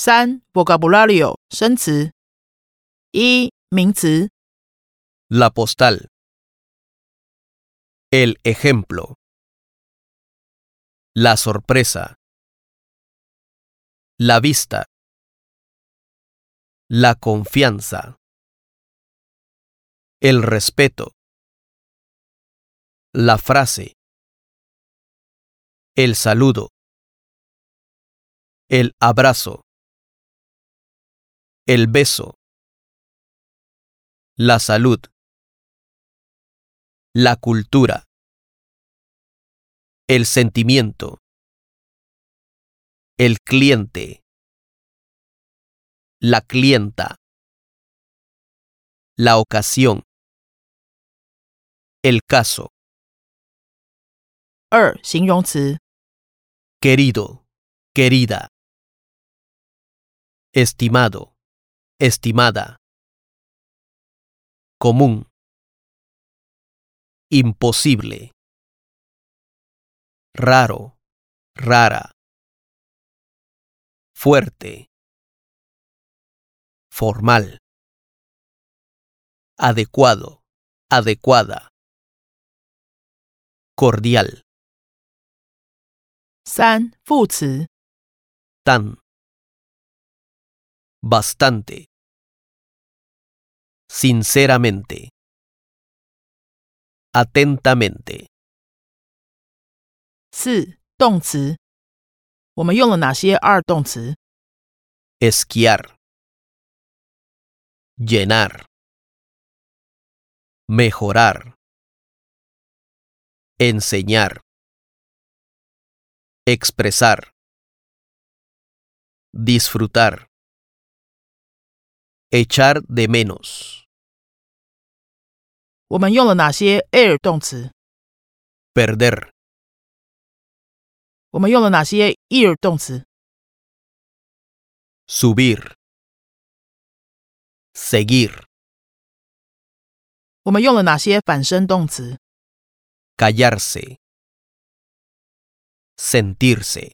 三 vocabulario 生词。一名词 La postal. El ejemplo. La sorpresa. La vista. La confianza. El respeto. La frase. El saludo. El abrazo. El beso. La salud. La cultura. El sentimiento. El cliente. La clienta. La ocasión. El caso. 二形容词 Querido. Querida. Estimado. Estimada. Común. Imposible. Raro. Rara. Fuerte. Formal. Adecuado. Adecuada. Cordial. 三副词 Tan. Bastante. Sinceramente. Atentamente. 四动词。我们用了哪些二动词？ Esquiar. Llenar. Mejorar. Enseñar. Expresar. Disfrutar. Echar de menos. 我们用了哪些 air 动词？Perder. 我们用了哪些 ear 动词？Subir. Seguir. 我们用了哪些反身动词？Callarse. Sentirse.